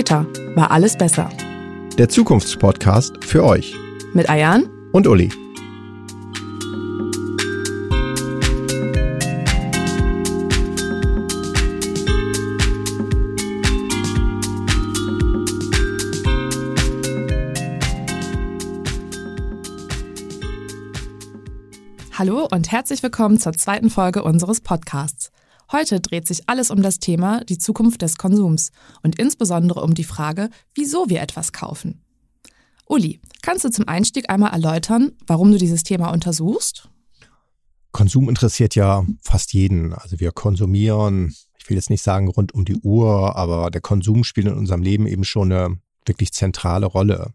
Später war alles besser. Der Zukunftspodcast für euch. Mit Ayan und Uli. Hallo und herzlich willkommen zur zweiten Folge unseres Podcasts. Heute dreht sich alles um das Thema die Zukunft des Konsums und insbesondere um die Frage, wieso wir etwas kaufen. Uli, kannst du zum Einstieg einmal erläutern, warum du dieses Thema untersuchst? Konsum interessiert ja fast jeden. Also wir konsumieren, ich will jetzt nicht sagen rund um die Uhr, aber der Konsum spielt in unserem Leben eben schon eine wirklich zentrale Rolle.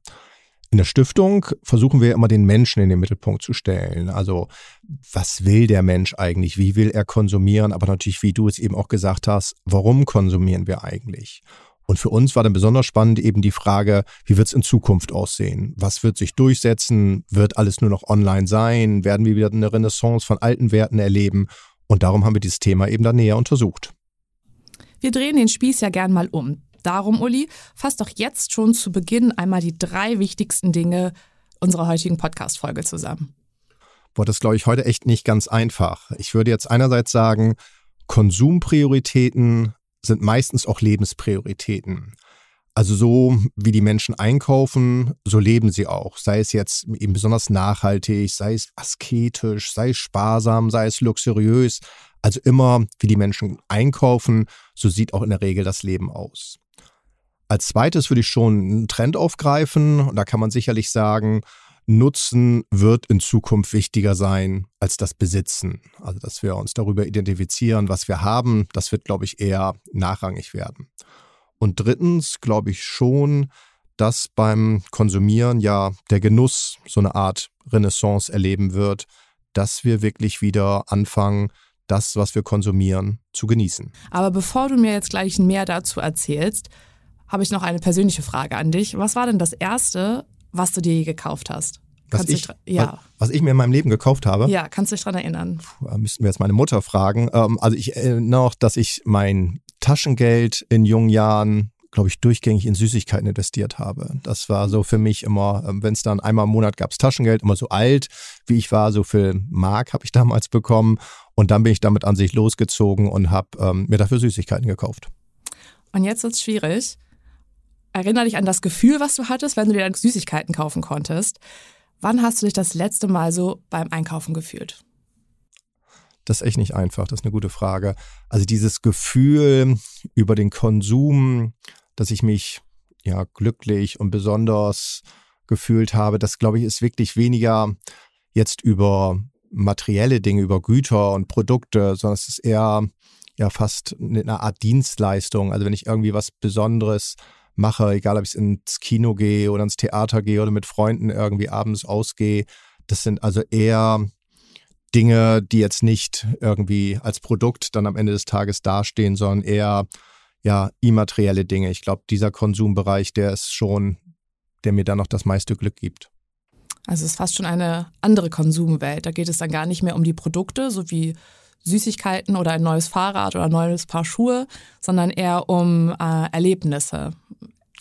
In der Stiftung versuchen wir immer den Menschen in den Mittelpunkt zu stellen. Also was will der Mensch eigentlich? Wie will er konsumieren? Aber natürlich, wie du es eben auch gesagt hast, warum konsumieren wir eigentlich? Und für uns war dann besonders spannend eben die Frage, wie wird es in Zukunft aussehen? Was wird sich durchsetzen? Wird alles nur noch online sein? Werden wir wieder eine Renaissance von alten Werten erleben? Und darum haben wir dieses Thema eben dann näher untersucht. Wir drehen den Spieß ja gern mal um. Darum, Uli, fass doch jetzt schon zu Beginn einmal die drei wichtigsten Dinge unserer heutigen Podcast-Folge zusammen. Boah, das glaube ich heute echt nicht ganz einfach. Ich würde jetzt einerseits sagen, Konsumprioritäten sind meistens auch Lebensprioritäten. Also so wie die Menschen einkaufen, so leben sie auch. Sei es jetzt eben besonders nachhaltig, sei es asketisch, sei es sparsam, sei es luxuriös. Also immer wie die Menschen einkaufen, so sieht auch in der Regel das Leben aus. Als zweites würde ich schon einen Trend aufgreifen und da kann man sicherlich sagen, Nutzen wird in Zukunft wichtiger sein als das Besitzen. Also, dass wir uns darüber identifizieren, was wir haben, das wird, glaube ich, eher nachrangig werden. Und drittens glaube ich schon, dass beim Konsumieren ja der Genuss so eine Art Renaissance erleben wird, dass wir wirklich wieder anfangen, das, was wir konsumieren, zu genießen. Aber bevor du mir jetzt gleich mehr dazu erzählst, habe ich noch eine persönliche Frage an dich. Was war denn das Erste, was du dir je gekauft hast? Was ich, ja. was, ich mir in meinem Leben gekauft habe? Ja, kannst du dich daran erinnern? Puh, da müssten wir jetzt meine Mutter fragen. Ähm, also ich erinnere noch, dass ich mein Taschengeld in jungen Jahren glaube ich, durchgängig in Süßigkeiten investiert habe. Das war so für mich immer, ähm, wenn es dann einmal im Monat gab es Taschengeld, immer so alt, wie ich war, so viel Mark habe ich damals bekommen. Und dann bin ich damit an sich losgezogen und habe ähm, mir dafür Süßigkeiten gekauft. Und jetzt wird es schwierig. Erinner dich an das Gefühl, was du hattest, wenn du dir dann Süßigkeiten kaufen konntest. Wann hast du dich das letzte Mal so beim Einkaufen gefühlt? Das ist echt nicht einfach, das ist eine gute Frage. Also dieses Gefühl über den Konsum, dass ich mich ja glücklich und besonders gefühlt habe, das glaube ich ist wirklich weniger jetzt über materielle Dinge, über Güter und Produkte, sondern es ist eher ja fast eine Art Dienstleistung. Also wenn ich irgendwie was Besonderes mache, egal ob ich ins Kino gehe oder ins Theater gehe oder mit Freunden irgendwie abends ausgehe. Das sind also eher Dinge, die jetzt nicht irgendwie als Produkt dann am Ende des Tages dastehen, sondern eher ja immaterielle Dinge. Ich glaube, dieser Konsumbereich, der ist schon, der mir dann noch das meiste Glück gibt. Also es ist fast schon eine andere Konsumwelt. Da geht es dann gar nicht mehr um die Produkte, so wie Süßigkeiten oder ein neues Fahrrad oder ein neues Paar Schuhe, sondern eher um äh, Erlebnisse.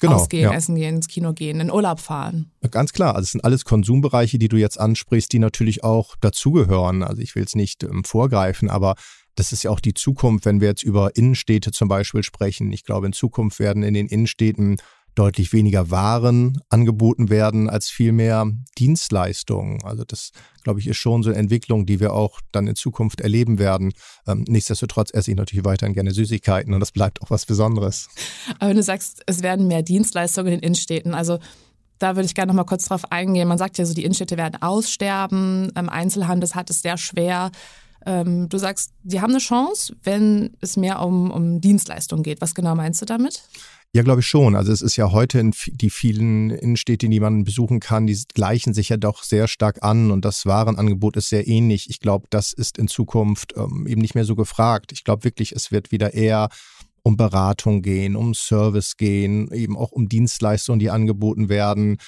Genau, Ausgehen, ja. essen gehen, ins Kino gehen, in Urlaub fahren. Ganz klar, also es sind alles Konsumbereiche, die du jetzt ansprichst, die natürlich auch dazugehören. Also ich will es nicht ähm, vorgreifen, aber das ist ja auch die Zukunft, wenn wir jetzt über Innenstädte zum Beispiel sprechen. Ich glaube, in Zukunft werden in den Innenstädten deutlich weniger Waren angeboten werden als vielmehr Dienstleistungen. Also das, glaube ich, ist schon so eine Entwicklung, die wir auch dann in Zukunft erleben werden. Ähm, nichtsdestotrotz esse ich natürlich weiterhin gerne Süßigkeiten und das bleibt auch was Besonderes. Aber wenn du sagst, es werden mehr Dienstleistungen in den Innenstädten, also da würde ich gerne noch mal kurz drauf eingehen. Man sagt ja so, die Innenstädte werden aussterben, ähm, Einzelhandel hat es sehr schwer. Ähm, du sagst, die haben eine Chance, wenn es mehr um, um Dienstleistungen geht. Was genau meinst du damit? Ja, glaube ich schon. Also es ist ja heute in die vielen Innenstädte, die man besuchen kann, die gleichen sich ja doch sehr stark an und das Warenangebot ist sehr ähnlich. Ich glaube, das ist in Zukunft ähm, eben nicht mehr so gefragt. Ich glaube wirklich, es wird wieder eher um Beratung gehen, um Service gehen, eben auch um Dienstleistungen, die angeboten werden,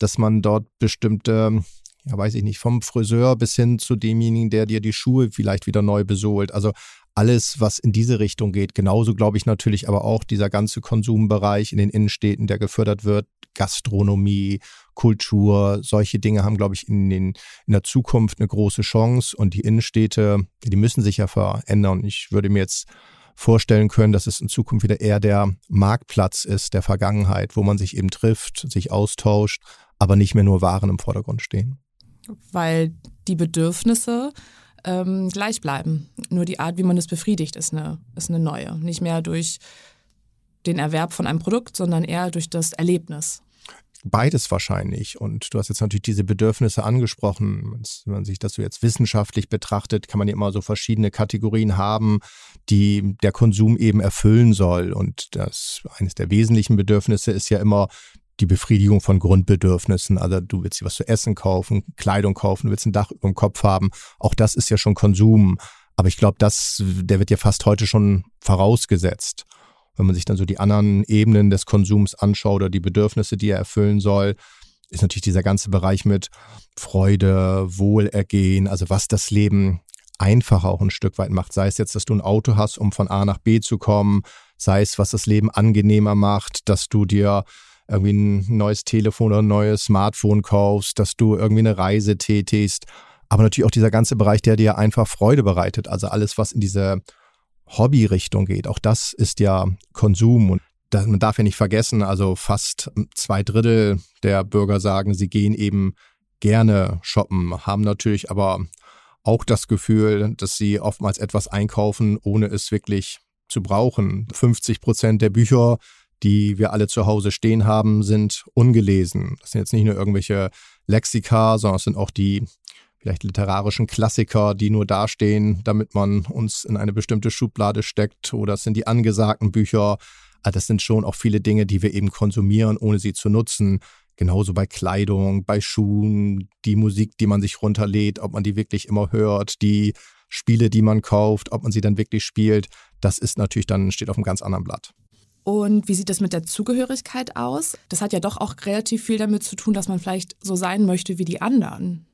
dass man dort bestimmte ja, weiß ich nicht, vom Friseur bis hin zu demjenigen, der dir die Schuhe vielleicht wieder neu besohlt. Also alles, was in diese Richtung geht. Genauso glaube ich natürlich aber auch dieser ganze Konsumbereich in den Innenstädten, der gefördert wird, Gastronomie, Kultur, solche Dinge haben, glaube ich, in, den, in der Zukunft eine große Chance und die Innenstädte, die müssen sich ja verändern. Ich würde mir jetzt vorstellen können, dass es in Zukunft wieder eher der Marktplatz ist der Vergangenheit, wo man sich eben trifft, sich austauscht, aber nicht mehr nur Waren im Vordergrund stehen. Weil die Bedürfnisse ähm, gleich bleiben. Nur die Art, wie man es befriedigt, ist eine, ist eine neue. Nicht mehr durch den Erwerb von einem Produkt, sondern eher durch das Erlebnis. Beides wahrscheinlich. Und du hast jetzt natürlich diese Bedürfnisse angesprochen. Wenn man sich das so jetzt wissenschaftlich betrachtet, kann man ja immer so verschiedene Kategorien haben, die der Konsum eben erfüllen soll. Und das eines der wesentlichen Bedürfnisse ist ja immer die Befriedigung von Grundbedürfnissen. Also du willst dir was zu essen kaufen, Kleidung kaufen, du willst ein Dach über dem Kopf haben. Auch das ist ja schon Konsum. Aber ich glaube, das, der wird ja fast heute schon vorausgesetzt. Wenn man sich dann so die anderen Ebenen des Konsums anschaut oder die Bedürfnisse, die er erfüllen soll, ist natürlich dieser ganze Bereich mit Freude, Wohlergehen, also was das Leben einfacher auch ein Stück weit macht. Sei es jetzt, dass du ein Auto hast, um von A nach B zu kommen, sei es, was das Leben angenehmer macht, dass du dir irgendwie ein neues Telefon oder ein neues Smartphone kaufst, dass du irgendwie eine Reise tätigst. Aber natürlich auch dieser ganze Bereich, der dir einfach Freude bereitet. Also alles, was in diese Hobby-Richtung geht. Auch das ist ja Konsum. Und man darf ja nicht vergessen, also fast zwei Drittel der Bürger sagen, sie gehen eben gerne shoppen, haben natürlich aber auch das Gefühl, dass sie oftmals etwas einkaufen, ohne es wirklich zu brauchen. 50 Prozent der Bücher die wir alle zu Hause stehen haben, sind ungelesen. Das sind jetzt nicht nur irgendwelche Lexika, sondern es sind auch die vielleicht literarischen Klassiker, die nur dastehen, damit man uns in eine bestimmte Schublade steckt. Oder es sind die angesagten Bücher. Also das sind schon auch viele Dinge, die wir eben konsumieren, ohne sie zu nutzen. Genauso bei Kleidung, bei Schuhen, die Musik, die man sich runterlädt, ob man die wirklich immer hört, die Spiele, die man kauft, ob man sie dann wirklich spielt. Das ist natürlich dann, steht auf einem ganz anderen Blatt. Und wie sieht es mit der Zugehörigkeit aus? Das hat ja doch auch relativ viel damit zu tun, dass man vielleicht so sein möchte wie die anderen.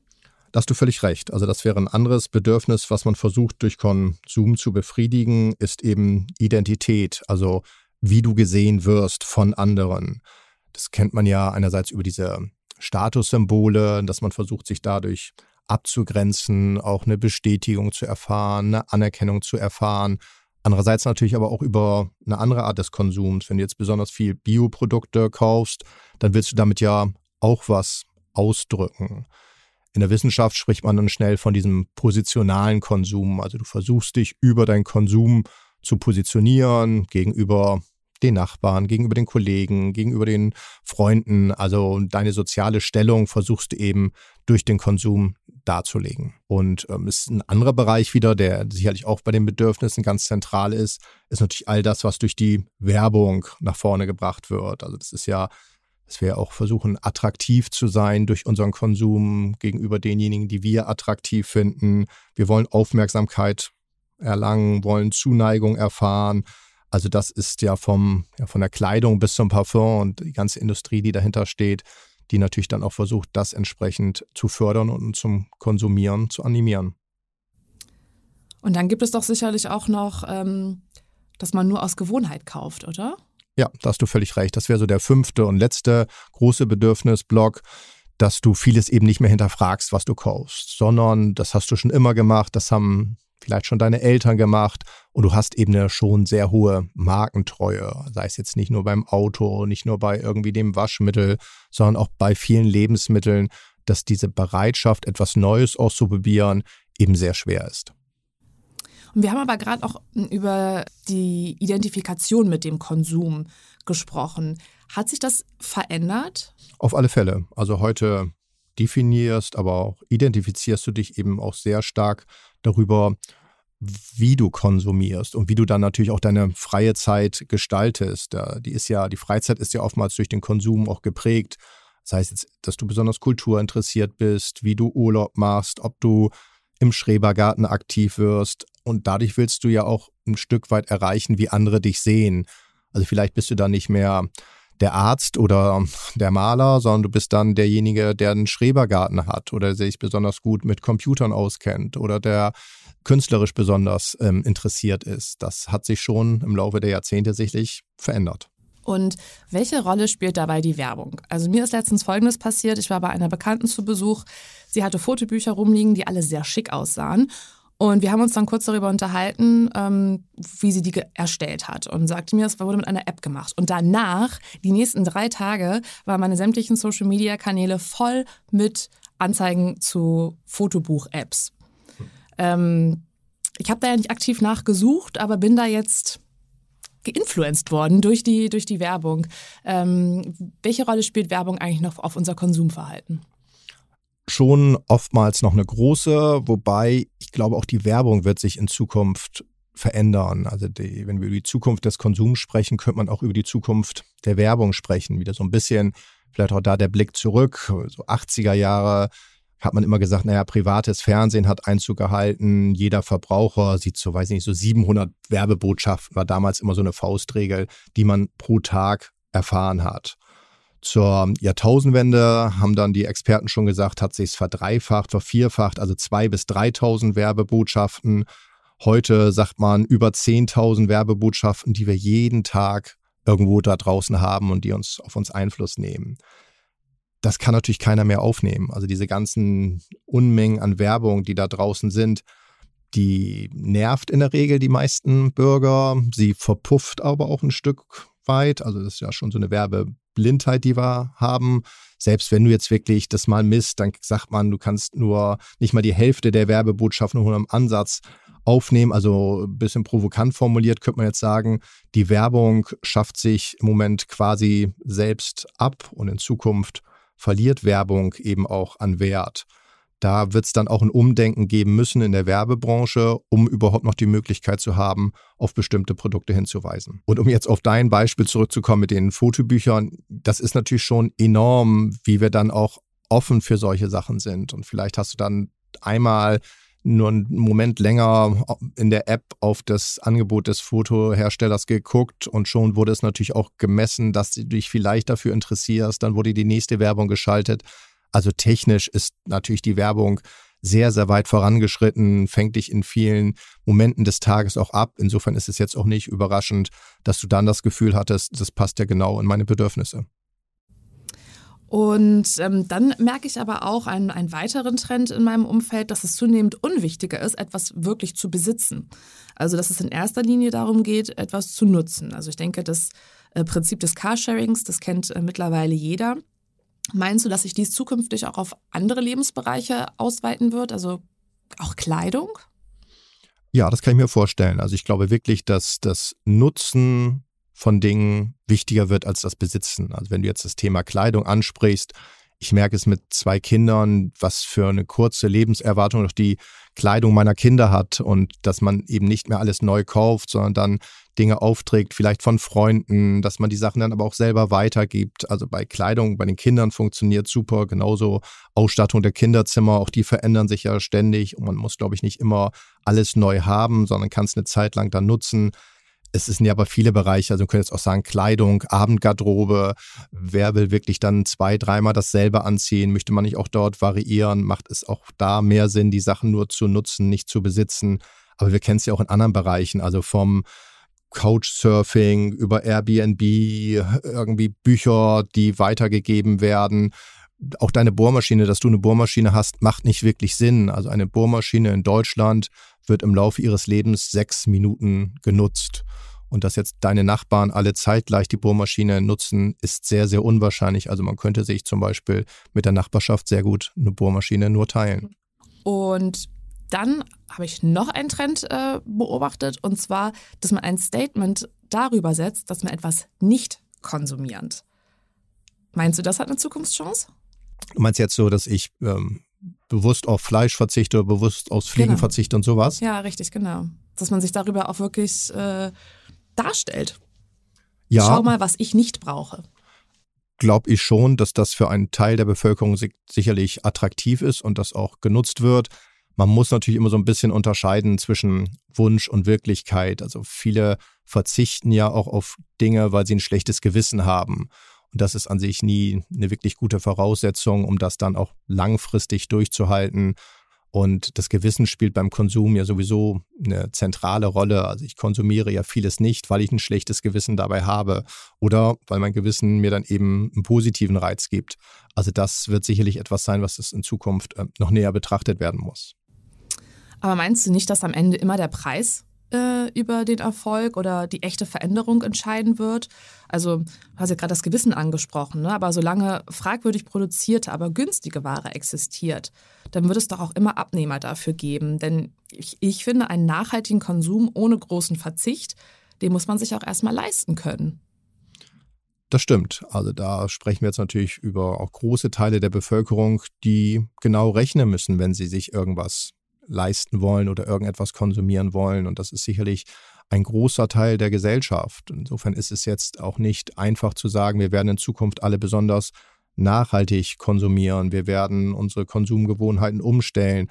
Da hast du völlig recht. Also das wäre ein anderes Bedürfnis, was man versucht durch Konsum zu befriedigen, ist eben Identität. Also wie du gesehen wirst von anderen. Das kennt man ja einerseits über diese Statussymbole, dass man versucht, sich dadurch abzugrenzen, auch eine Bestätigung zu erfahren, eine Anerkennung zu erfahren. Andererseits natürlich aber auch über eine andere Art des Konsums. Wenn du jetzt besonders viel Bioprodukte kaufst, dann willst du damit ja auch was ausdrücken. In der Wissenschaft spricht man dann schnell von diesem positionalen Konsum. Also du versuchst dich über deinen Konsum zu positionieren gegenüber den Nachbarn, gegenüber den Kollegen, gegenüber den Freunden. Also deine soziale Stellung versuchst du eben durch den Konsum darzulegen. Und ähm, ist ein anderer Bereich wieder, der sicherlich auch bei den Bedürfnissen ganz zentral ist, ist natürlich all das, was durch die Werbung nach vorne gebracht wird. Also das ist ja, dass wir auch versuchen, attraktiv zu sein durch unseren Konsum gegenüber denjenigen, die wir attraktiv finden. Wir wollen Aufmerksamkeit erlangen, wollen Zuneigung erfahren. Also das ist ja vom, ja, von der Kleidung bis zum Parfum und die ganze Industrie, die dahinter steht, die natürlich dann auch versucht, das entsprechend zu fördern und zum Konsumieren zu animieren. Und dann gibt es doch sicherlich auch noch, ähm, dass man nur aus Gewohnheit kauft, oder? Ja, da hast du völlig recht. Das wäre so der fünfte und letzte große Bedürfnisblock, dass du vieles eben nicht mehr hinterfragst, was du kaufst, sondern das hast du schon immer gemacht, das haben vielleicht schon deine Eltern gemacht und du hast eben eine schon sehr hohe Markentreue, sei es jetzt nicht nur beim Auto, nicht nur bei irgendwie dem Waschmittel, sondern auch bei vielen Lebensmitteln, dass diese Bereitschaft, etwas Neues auszuprobieren, eben sehr schwer ist. Und wir haben aber gerade auch über die Identifikation mit dem Konsum gesprochen. Hat sich das verändert? Auf alle Fälle. Also heute definierst, aber auch identifizierst du dich eben auch sehr stark darüber, wie du konsumierst und wie du dann natürlich auch deine freie Zeit gestaltest. Die ist ja, die Freizeit ist ja oftmals durch den Konsum auch geprägt. Das heißt jetzt, dass du besonders kulturinteressiert bist, wie du Urlaub machst, ob du im Schrebergarten aktiv wirst. Und dadurch willst du ja auch ein Stück weit erreichen, wie andere dich sehen. Also vielleicht bist du dann nicht mehr der Arzt oder der Maler, sondern du bist dann derjenige, der einen Schrebergarten hat oder sich besonders gut mit Computern auskennt oder der künstlerisch besonders ähm, interessiert ist. Das hat sich schon im Laufe der Jahrzehnte sicherlich verändert. Und welche Rolle spielt dabei die Werbung? Also mir ist letztens Folgendes passiert. Ich war bei einer Bekannten zu Besuch. Sie hatte Fotobücher rumliegen, die alle sehr schick aussahen. Und wir haben uns dann kurz darüber unterhalten, ähm, wie sie die erstellt hat und sagte mir, es wurde mit einer App gemacht. Und danach, die nächsten drei Tage, waren meine sämtlichen Social-Media-Kanäle voll mit Anzeigen zu Fotobuch-Apps. Ähm, ich habe da ja nicht aktiv nachgesucht, aber bin da jetzt geinfluenced worden durch die, durch die Werbung. Ähm, welche Rolle spielt Werbung eigentlich noch auf unser Konsumverhalten? Schon oftmals noch eine große, wobei ich glaube, auch die Werbung wird sich in Zukunft verändern. Also die, wenn wir über die Zukunft des Konsums sprechen, könnte man auch über die Zukunft der Werbung sprechen. Wieder so ein bisschen, vielleicht auch da der Blick zurück, so 80er Jahre hat man immer gesagt, naja, privates Fernsehen hat Einzug gehalten, jeder Verbraucher sieht so, weiß ich nicht, so 700 Werbebotschaften, war damals immer so eine Faustregel, die man pro Tag erfahren hat. Zur Jahrtausendwende haben dann die Experten schon gesagt, hat sich es verdreifacht, vervierfacht, also zwei bis 3.000 Werbebotschaften. Heute sagt man über 10.000 Werbebotschaften, die wir jeden Tag irgendwo da draußen haben und die uns auf uns Einfluss nehmen das kann natürlich keiner mehr aufnehmen. Also diese ganzen Unmengen an Werbung, die da draußen sind, die nervt in der Regel die meisten Bürger. Sie verpufft aber auch ein Stück weit. Also das ist ja schon so eine Werbeblindheit, die wir haben. Selbst wenn du jetzt wirklich das mal misst, dann sagt man, du kannst nur nicht mal die Hälfte der Werbebotschaften nur im Ansatz aufnehmen. Also ein bisschen provokant formuliert könnte man jetzt sagen, die Werbung schafft sich im Moment quasi selbst ab und in Zukunft verliert Werbung eben auch an Wert. Da wird es dann auch ein Umdenken geben müssen in der Werbebranche, um überhaupt noch die Möglichkeit zu haben, auf bestimmte Produkte hinzuweisen. Und um jetzt auf dein Beispiel zurückzukommen mit den Fotobüchern, das ist natürlich schon enorm, wie wir dann auch offen für solche Sachen sind. Und vielleicht hast du dann einmal nur einen Moment länger in der App auf das Angebot des Fotoherstellers geguckt und schon wurde es natürlich auch gemessen, dass du dich vielleicht dafür interessierst. Dann wurde die nächste Werbung geschaltet. Also technisch ist natürlich die Werbung sehr, sehr weit vorangeschritten, fängt dich in vielen Momenten des Tages auch ab. Insofern ist es jetzt auch nicht überraschend, dass du dann das Gefühl hattest, das passt ja genau in meine Bedürfnisse. Und ähm, dann merke ich aber auch einen, einen weiteren Trend in meinem Umfeld, dass es zunehmend unwichtiger ist, etwas wirklich zu besitzen. Also dass es in erster Linie darum geht, etwas zu nutzen. Also ich denke, das äh, Prinzip des Carsharings, das kennt äh, mittlerweile jeder. Meinst du, dass sich dies zukünftig auch auf andere Lebensbereiche ausweiten wird, also auch Kleidung? Ja, das kann ich mir vorstellen. Also ich glaube wirklich, dass das Nutzen von Dingen wichtiger wird als das Besitzen. Also wenn du jetzt das Thema Kleidung ansprichst, ich merke es mit zwei Kindern, was für eine kurze Lebenserwartung noch die Kleidung meiner Kinder hat und dass man eben nicht mehr alles neu kauft, sondern dann Dinge aufträgt, vielleicht von Freunden, dass man die Sachen dann aber auch selber weitergibt. Also bei Kleidung, bei den Kindern funktioniert super, genauso Ausstattung der Kinderzimmer, auch die verändern sich ja ständig und man muss, glaube ich, nicht immer alles neu haben, sondern kann es eine Zeit lang dann nutzen es sind ja aber viele Bereiche, also man könnte jetzt auch sagen Kleidung, Abendgarderobe. Wer will wirklich dann zwei, dreimal dasselbe anziehen? Möchte man nicht auch dort variieren? Macht es auch da mehr Sinn, die Sachen nur zu nutzen, nicht zu besitzen? Aber wir kennen es ja auch in anderen Bereichen, also vom Couchsurfing über Airbnb, irgendwie Bücher, die weitergegeben werden. Auch deine Bohrmaschine, dass du eine Bohrmaschine hast, macht nicht wirklich Sinn. Also eine Bohrmaschine in Deutschland wird im Laufe ihres Lebens sechs Minuten genutzt. Und dass jetzt deine Nachbarn alle zeitgleich die Bohrmaschine nutzen, ist sehr, sehr unwahrscheinlich. Also man könnte sich zum Beispiel mit der Nachbarschaft sehr gut eine Bohrmaschine nur teilen. Und dann habe ich noch einen Trend äh, beobachtet, und zwar, dass man ein Statement darüber setzt, dass man etwas nicht konsumierend. Meinst du, das hat eine Zukunftschance? Du meinst jetzt so, dass ich ähm, bewusst auf Fleisch verzichte, bewusst aufs Fliegen genau. verzichte und sowas. Ja, richtig, genau. Dass man sich darüber auch wirklich äh, darstellt. Ja. Schau mal, was ich nicht brauche. Glaube ich schon, dass das für einen Teil der Bevölkerung sicherlich attraktiv ist und das auch genutzt wird. Man muss natürlich immer so ein bisschen unterscheiden zwischen Wunsch und Wirklichkeit. Also viele verzichten ja auch auf Dinge, weil sie ein schlechtes Gewissen haben. Und das ist an sich nie eine wirklich gute Voraussetzung, um das dann auch langfristig durchzuhalten. Und das Gewissen spielt beim Konsum ja sowieso eine zentrale Rolle. Also ich konsumiere ja vieles nicht, weil ich ein schlechtes Gewissen dabei habe oder weil mein Gewissen mir dann eben einen positiven Reiz gibt. Also das wird sicherlich etwas sein, was es in Zukunft äh, noch näher betrachtet werden muss. Aber meinst du nicht, dass am Ende immer der Preis äh, über den Erfolg oder die echte Veränderung entscheiden wird? Also, du hast ja gerade das Gewissen angesprochen, ne? aber solange fragwürdig produzierte, aber günstige Ware existiert, dann wird es doch auch immer Abnehmer dafür geben. Denn ich, ich finde, einen nachhaltigen Konsum ohne großen Verzicht, den muss man sich auch erstmal leisten können. Das stimmt. Also da sprechen wir jetzt natürlich über auch große Teile der Bevölkerung, die genau rechnen müssen, wenn sie sich irgendwas leisten wollen oder irgendetwas konsumieren wollen. Und das ist sicherlich ein großer Teil der Gesellschaft. Insofern ist es jetzt auch nicht einfach zu sagen, wir werden in Zukunft alle besonders nachhaltig konsumieren, wir werden unsere Konsumgewohnheiten umstellen.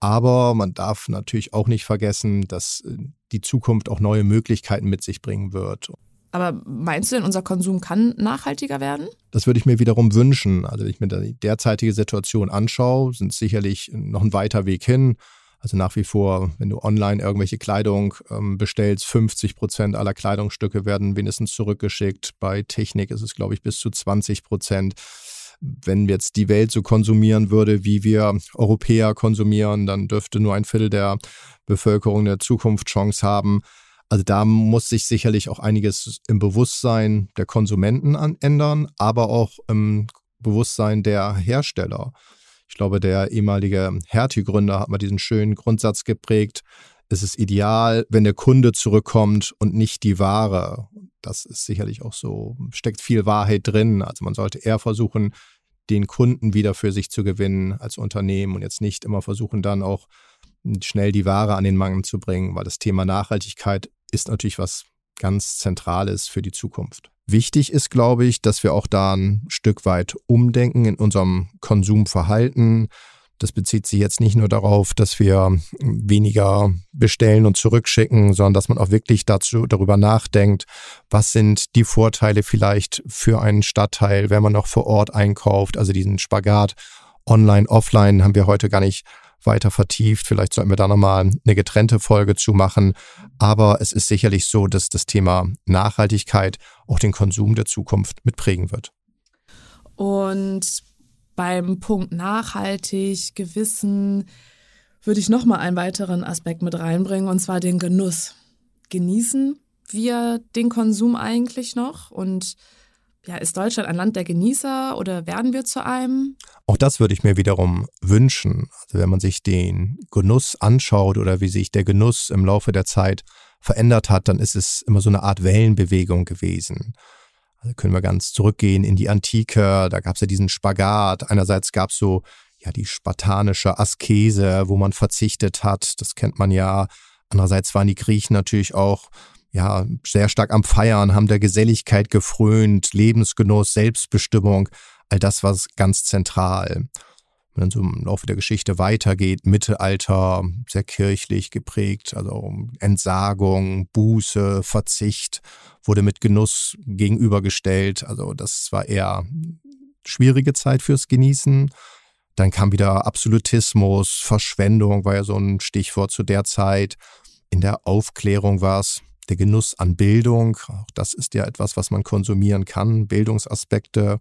Aber man darf natürlich auch nicht vergessen, dass äh, die Zukunft auch neue Möglichkeiten mit sich bringen wird. Aber meinst du denn, unser Konsum kann nachhaltiger werden? Das würde ich mir wiederum wünschen. Also wenn ich mir die derzeitige Situation anschaue, sind sicherlich noch ein weiter Weg hin. Also nach wie vor, wenn du online irgendwelche Kleidung ähm, bestellst, 50 Prozent aller Kleidungsstücke werden wenigstens zurückgeschickt. Bei Technik ist es, glaube ich, bis zu 20 Prozent. Wenn jetzt die Welt so konsumieren würde, wie wir Europäer konsumieren, dann dürfte nur ein Viertel der Bevölkerung eine Zukunftschance haben. Also da muss sich sicherlich auch einiges im Bewusstsein der Konsumenten ändern, aber auch im Bewusstsein der Hersteller. Ich glaube, der ehemalige Hertie-Gründer hat mal diesen schönen Grundsatz geprägt. Es ist ideal, wenn der Kunde zurückkommt und nicht die Ware. Das ist sicherlich auch so, steckt viel Wahrheit drin. Also man sollte eher versuchen, den Kunden wieder für sich zu gewinnen als Unternehmen und jetzt nicht immer versuchen, dann auch schnell die Ware an den Mann zu bringen, weil das Thema Nachhaltigkeit ist natürlich was ganz Zentrales für die Zukunft. Wichtig ist, glaube ich, dass wir auch da ein Stück weit umdenken in unserem Konsumverhalten. Das bezieht sich jetzt nicht nur darauf, dass wir weniger bestellen und zurückschicken, sondern dass man auch wirklich dazu darüber nachdenkt, was sind die Vorteile vielleicht für einen Stadtteil, wenn man noch vor Ort einkauft. Also diesen Spagat online, offline haben wir heute gar nicht weiter vertieft. Vielleicht sollten wir da nochmal eine getrennte Folge zu machen. Aber es ist sicherlich so, dass das Thema Nachhaltigkeit auch den Konsum der Zukunft mitprägen wird. Und beim Punkt nachhaltig, Gewissen, würde ich nochmal einen weiteren Aspekt mit reinbringen, und zwar den Genuss. Genießen wir den Konsum eigentlich noch? Und ja, ist Deutschland ein Land der Genießer oder werden wir zu einem? Auch das würde ich mir wiederum wünschen. Also wenn man sich den Genuss anschaut oder wie sich der Genuss im Laufe der Zeit verändert hat, dann ist es immer so eine Art Wellenbewegung gewesen. Also können wir ganz zurückgehen in die Antike, da gab es ja diesen Spagat. Einerseits gab es so ja die spartanische Askese, wo man verzichtet hat, das kennt man ja. Andererseits waren die Griechen natürlich auch ja, sehr stark am Feiern, haben der Geselligkeit gefrönt, Lebensgenuss, Selbstbestimmung, all das war ganz zentral. Wenn dann so im Laufe der Geschichte weitergeht, Mittelalter, sehr kirchlich geprägt, also Entsagung, Buße, Verzicht wurde mit Genuss gegenübergestellt. Also das war eher schwierige Zeit fürs Genießen. Dann kam wieder Absolutismus, Verschwendung war ja so ein Stichwort zu der Zeit. In der Aufklärung war es der Genuss an Bildung, auch das ist ja etwas, was man konsumieren kann, Bildungsaspekte.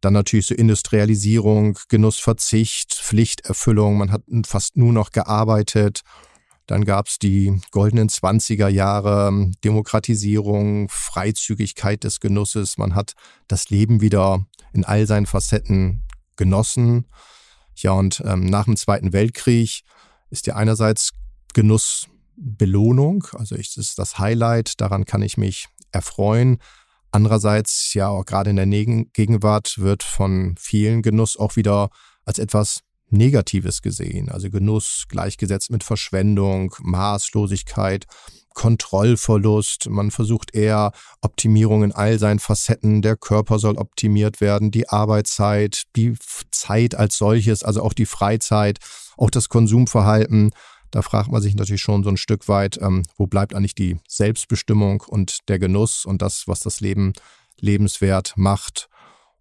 Dann natürlich so Industrialisierung, Genussverzicht, Pflichterfüllung. Man hat fast nur noch gearbeitet. Dann gab es die goldenen 20er Jahre, Demokratisierung, Freizügigkeit des Genusses. Man hat das Leben wieder in all seinen Facetten genossen. Ja, und ähm, nach dem Zweiten Weltkrieg ist ja einerseits Genuss Belohnung. Also ich, ist das Highlight, daran kann ich mich erfreuen. Andererseits, ja, auch gerade in der Gegenwart wird von vielen Genuss auch wieder als etwas Negatives gesehen. Also Genuss gleichgesetzt mit Verschwendung, Maßlosigkeit, Kontrollverlust. Man versucht eher Optimierung in all seinen Facetten. Der Körper soll optimiert werden, die Arbeitszeit, die Zeit als solches, also auch die Freizeit, auch das Konsumverhalten. Da fragt man sich natürlich schon so ein Stück weit, ähm, wo bleibt eigentlich die Selbstbestimmung und der Genuss und das, was das Leben lebenswert macht.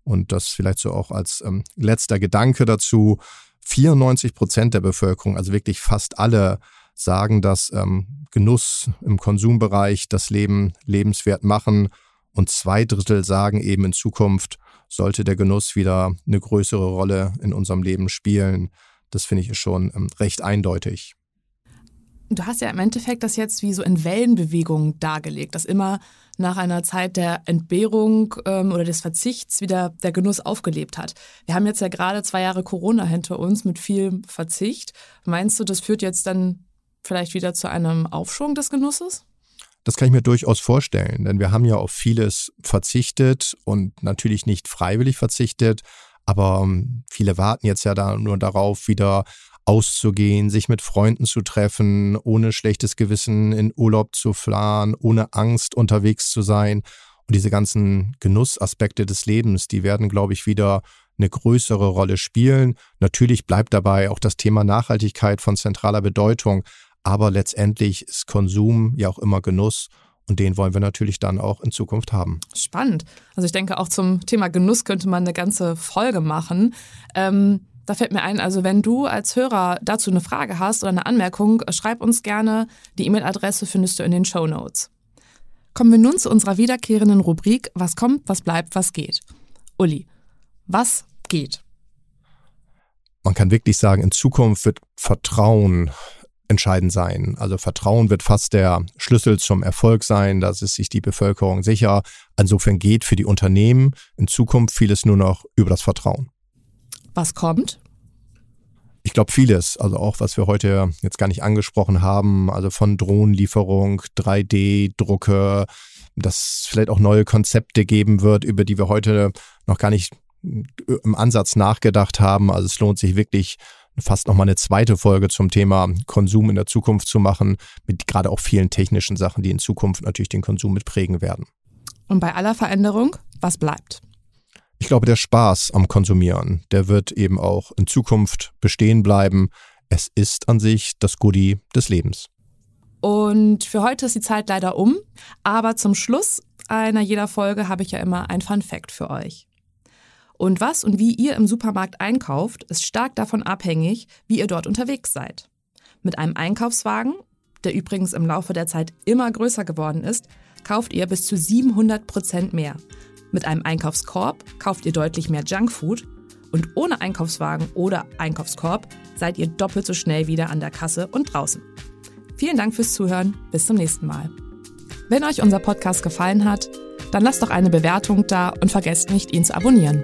Und das vielleicht so auch als ähm, letzter Gedanke dazu. 94 Prozent der Bevölkerung, also wirklich fast alle, sagen, dass ähm, Genuss im Konsumbereich das Leben lebenswert machen. Und zwei Drittel sagen eben in Zukunft, sollte der Genuss wieder eine größere Rolle in unserem Leben spielen. Das finde ich schon ähm, recht eindeutig. Du hast ja im Endeffekt das jetzt wie so in Wellenbewegungen dargelegt, dass immer nach einer Zeit der Entbehrung ähm, oder des Verzichts wieder der Genuss aufgelebt hat. Wir haben jetzt ja gerade zwei Jahre Corona hinter uns mit viel Verzicht. Meinst du, das führt jetzt dann vielleicht wieder zu einem Aufschwung des Genusses? Das kann ich mir durchaus vorstellen, denn wir haben ja auf vieles verzichtet und natürlich nicht freiwillig verzichtet, aber ähm, viele warten jetzt ja da nur darauf, wieder auszugehen, sich mit Freunden zu treffen, ohne schlechtes Gewissen in Urlaub zu fahren, ohne Angst unterwegs zu sein. Und diese ganzen Genussaspekte des Lebens, die werden, glaube ich, wieder eine größere Rolle spielen. Natürlich bleibt dabei auch das Thema Nachhaltigkeit von zentraler Bedeutung, aber letztendlich ist Konsum ja auch immer Genuss und den wollen wir natürlich dann auch in Zukunft haben. Spannend. Also ich denke, auch zum Thema Genuss könnte man eine ganze Folge machen. Ähm da fällt mir ein, also wenn du als Hörer dazu eine Frage hast oder eine Anmerkung, schreib uns gerne. Die E-Mail-Adresse findest du in den Show Notes. Kommen wir nun zu unserer wiederkehrenden Rubrik Was kommt, was bleibt, was geht. Uli, was geht? Man kann wirklich sagen, in Zukunft wird Vertrauen entscheidend sein. Also Vertrauen wird fast der Schlüssel zum Erfolg sein. Da ist sich die Bevölkerung sicher. Insofern geht für die Unternehmen in Zukunft vieles nur noch über das Vertrauen. Was kommt? Ich glaube vieles, also auch was wir heute jetzt gar nicht angesprochen haben, also von Drohnenlieferung, 3D-Drucke, dass es vielleicht auch neue Konzepte geben wird, über die wir heute noch gar nicht im Ansatz nachgedacht haben. Also es lohnt sich wirklich fast nochmal eine zweite Folge zum Thema Konsum in der Zukunft zu machen, mit gerade auch vielen technischen Sachen, die in Zukunft natürlich den Konsum mitprägen werden. Und bei aller Veränderung, was bleibt? Ich glaube, der Spaß am Konsumieren, der wird eben auch in Zukunft bestehen bleiben. Es ist an sich das Goodie des Lebens. Und für heute ist die Zeit leider um, aber zum Schluss einer jeder Folge habe ich ja immer ein Fun Fact für euch. Und was und wie ihr im Supermarkt einkauft, ist stark davon abhängig, wie ihr dort unterwegs seid. Mit einem Einkaufswagen, der übrigens im Laufe der Zeit immer größer geworden ist, kauft ihr bis zu 700 Prozent mehr. Mit einem Einkaufskorb kauft ihr deutlich mehr Junkfood und ohne Einkaufswagen oder Einkaufskorb seid ihr doppelt so schnell wieder an der Kasse und draußen. Vielen Dank fürs Zuhören. Bis zum nächsten Mal. Wenn euch unser Podcast gefallen hat, dann lasst doch eine Bewertung da und vergesst nicht, ihn zu abonnieren.